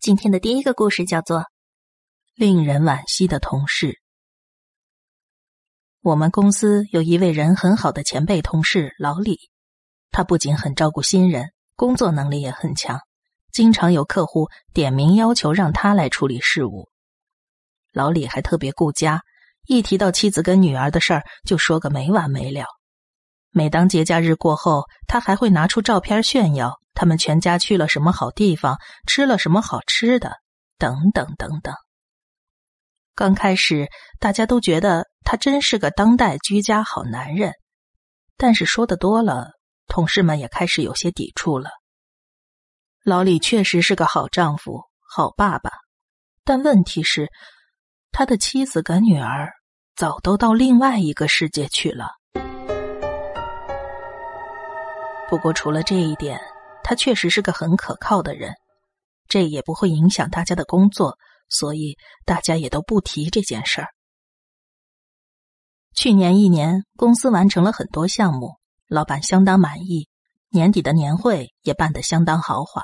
今天的第一个故事叫做《令人惋惜的同事》。我们公司有一位人很好的前辈同事老李，他不仅很照顾新人，工作能力也很强，经常有客户点名要求让他来处理事务。老李还特别顾家，一提到妻子跟女儿的事儿，就说个没完没了。每当节假日过后，他还会拿出照片炫耀。他们全家去了什么好地方，吃了什么好吃的，等等等等。刚开始大家都觉得他真是个当代居家好男人，但是说的多了，同事们也开始有些抵触了。老李确实是个好丈夫、好爸爸，但问题是，他的妻子跟女儿早都到另外一个世界去了。不过除了这一点。他确实是个很可靠的人，这也不会影响大家的工作，所以大家也都不提这件事儿。去年一年，公司完成了很多项目，老板相当满意，年底的年会也办得相当豪华。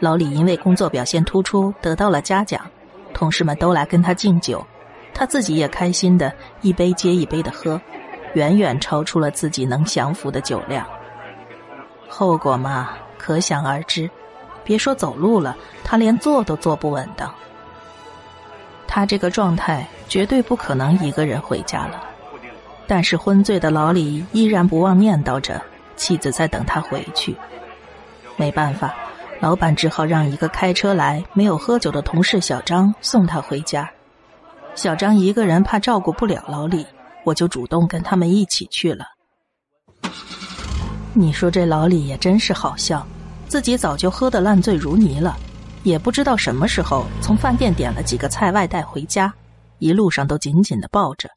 老李因为工作表现突出得到了嘉奖，同事们都来跟他敬酒，他自己也开心的一杯接一杯的喝，远远超出了自己能降服的酒量。后果嘛，可想而知。别说走路了，他连坐都坐不稳当。他这个状态绝对不可能一个人回家了。但是昏醉的老李依然不忘念叨着妻子在等他回去。没办法，老板只好让一个开车来没有喝酒的同事小张送他回家。小张一个人怕照顾不了老李，我就主动跟他们一起去了。你说这老李也真是好笑，自己早就喝得烂醉如泥了，也不知道什么时候从饭店点了几个菜外带回家，一路上都紧紧的抱着。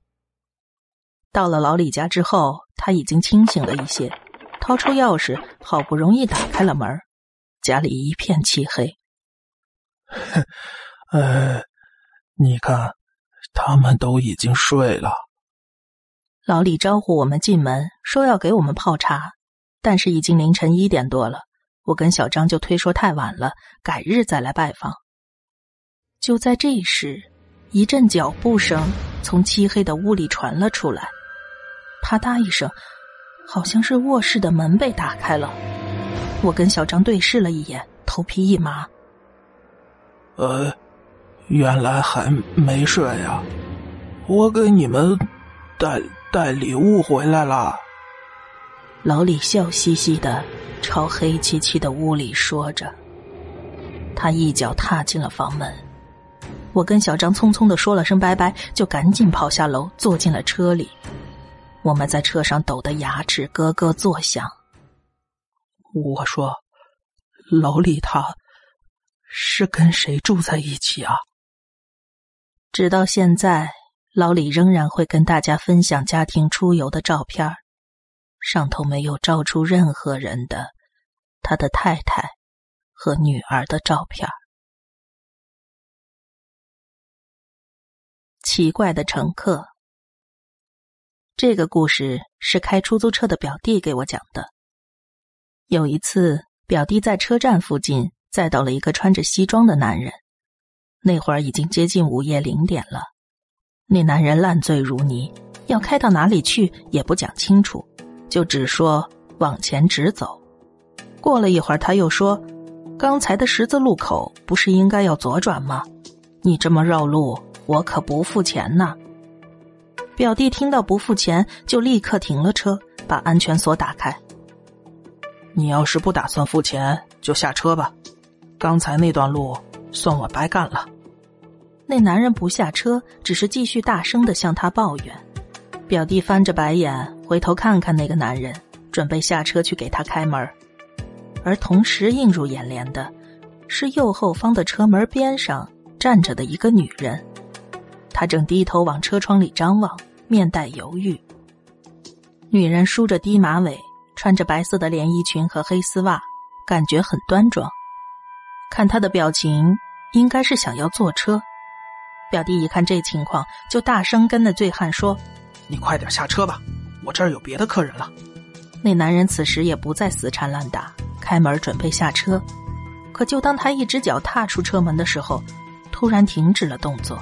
到了老李家之后，他已经清醒了一些，掏出钥匙，好不容易打开了门，家里一片漆黑。呃，你看，他们都已经睡了。老李招呼我们进门，说要给我们泡茶。但是已经凌晨一点多了，我跟小张就推说太晚了，改日再来拜访。就在这时，一阵脚步声从漆黑的屋里传了出来，啪嗒一声，好像是卧室的门被打开了。我跟小张对视了一眼，头皮一麻。呃，原来还没睡啊！我给你们带带礼物回来了。老李笑嘻嘻的朝黑漆漆的屋里说着，他一脚踏进了房门。我跟小张匆匆的说了声拜拜，就赶紧跑下楼，坐进了车里。我们在车上抖得牙齿咯咯作响。我说：“老李他是跟谁住在一起啊？”直到现在，老李仍然会跟大家分享家庭出游的照片上头没有照出任何人的，他的太太和女儿的照片。奇怪的乘客。这个故事是开出租车的表弟给我讲的。有一次，表弟在车站附近载到了一个穿着西装的男人。那会儿已经接近午夜零点了，那男人烂醉如泥，要开到哪里去也不讲清楚。就只说往前直走，过了一会儿，他又说：“刚才的十字路口不是应该要左转吗？你这么绕路，我可不付钱呢。”表弟听到不付钱，就立刻停了车，把安全锁打开。你要是不打算付钱，就下车吧。刚才那段路算我白干了。那男人不下车，只是继续大声的向他抱怨。表弟翻着白眼。回头看看那个男人，准备下车去给他开门，而同时映入眼帘的，是右后方的车门边上站着的一个女人，她正低头往车窗里张望，面带犹豫。女人梳着低马尾，穿着白色的连衣裙和黑丝袜，感觉很端庄。看她的表情，应该是想要坐车。表弟一看这情况，就大声跟那醉汉说：“你快点下车吧。”我这儿有别的客人了。那男人此时也不再死缠烂打，开门准备下车。可就当他一只脚踏出车门的时候，突然停止了动作。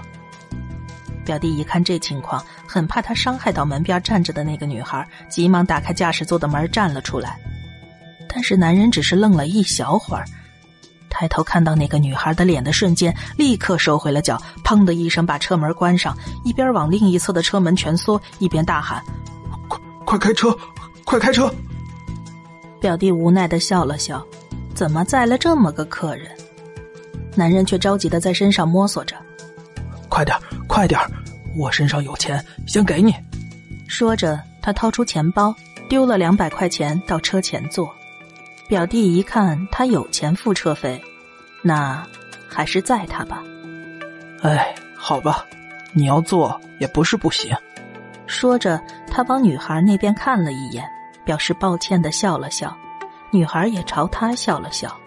表弟一看这情况，很怕他伤害到门边站着的那个女孩，急忙打开驾驶座的门站了出来。但是男人只是愣了一小会儿，抬头看到那个女孩的脸的瞬间，立刻收回了脚，砰的一声把车门关上，一边往另一侧的车门蜷缩，一边大喊：“快快开车，快开车！”表弟无奈的笑了笑，怎么载了这么个客人？男人却着急的在身上摸索着：“快点，快点，我身上有钱，先给你。”说着，他掏出钱包，丢了两百块钱到车前座。表弟一看他有钱付车费，那还是载他吧。哎，好吧，你要坐也不是不行。说着，他往女孩那边看了一眼。表示抱歉的笑了笑，女孩也朝他笑了笑。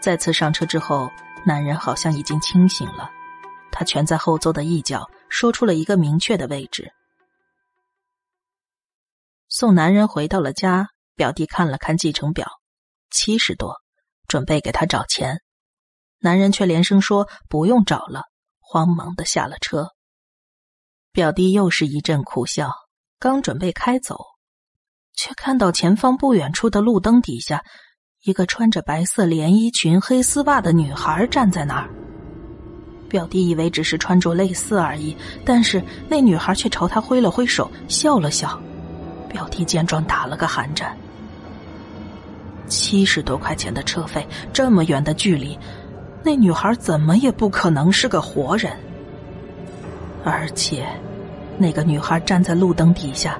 再次上车之后，男人好像已经清醒了，他蜷在后座的一角，说出了一个明确的位置。送男人回到了家，表弟看了看计程表，七十多，准备给他找钱，男人却连声说不用找了，慌忙的下了车。表弟又是一阵苦笑，刚准备开走。却看到前方不远处的路灯底下，一个穿着白色连衣裙、黑丝袜的女孩站在那儿。表弟以为只是穿着类似而已，但是那女孩却朝他挥了挥手，笑了笑。表弟见状打了个寒战。七十多块钱的车费，这么远的距离，那女孩怎么也不可能是个活人。而且，那个女孩站在路灯底下。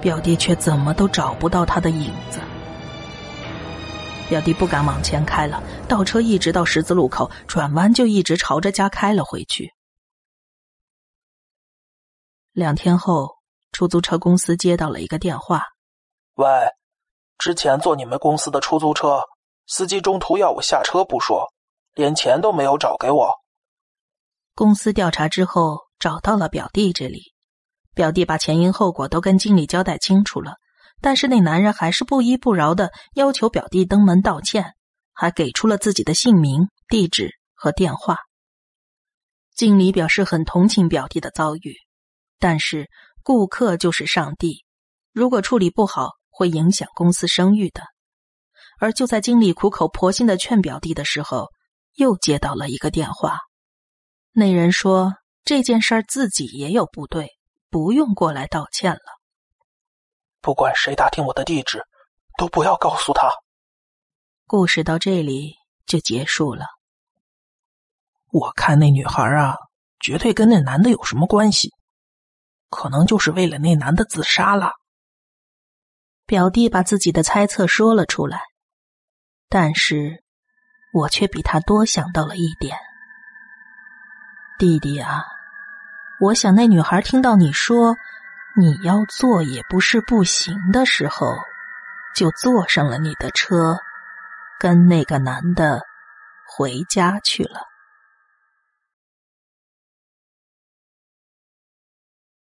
表弟却怎么都找不到她的影子。表弟不敢往前开了，倒车一直到十字路口，转弯就一直朝着家开了回去。两天后，出租车公司接到了一个电话：“喂，之前坐你们公司的出租车，司机中途要我下车不说，连钱都没有找给我。”公司调查之后，找到了表弟这里。表弟把前因后果都跟经理交代清楚了，但是那男人还是不依不饶的要求表弟登门道歉，还给出了自己的姓名、地址和电话。经理表示很同情表弟的遭遇，但是顾客就是上帝，如果处理不好会影响公司声誉的。而就在经理苦口婆心的劝表弟的时候，又接到了一个电话，那人说这件事儿自己也有不对。不用过来道歉了。不管谁打听我的地址，都不要告诉他。故事到这里就结束了。我看那女孩啊，绝对跟那男的有什么关系，可能就是为了那男的自杀了。表弟把自己的猜测说了出来，但是我却比他多想到了一点。弟弟啊。我想，那女孩听到你说你要做也不是不行的时候，就坐上了你的车，跟那个男的回家去了。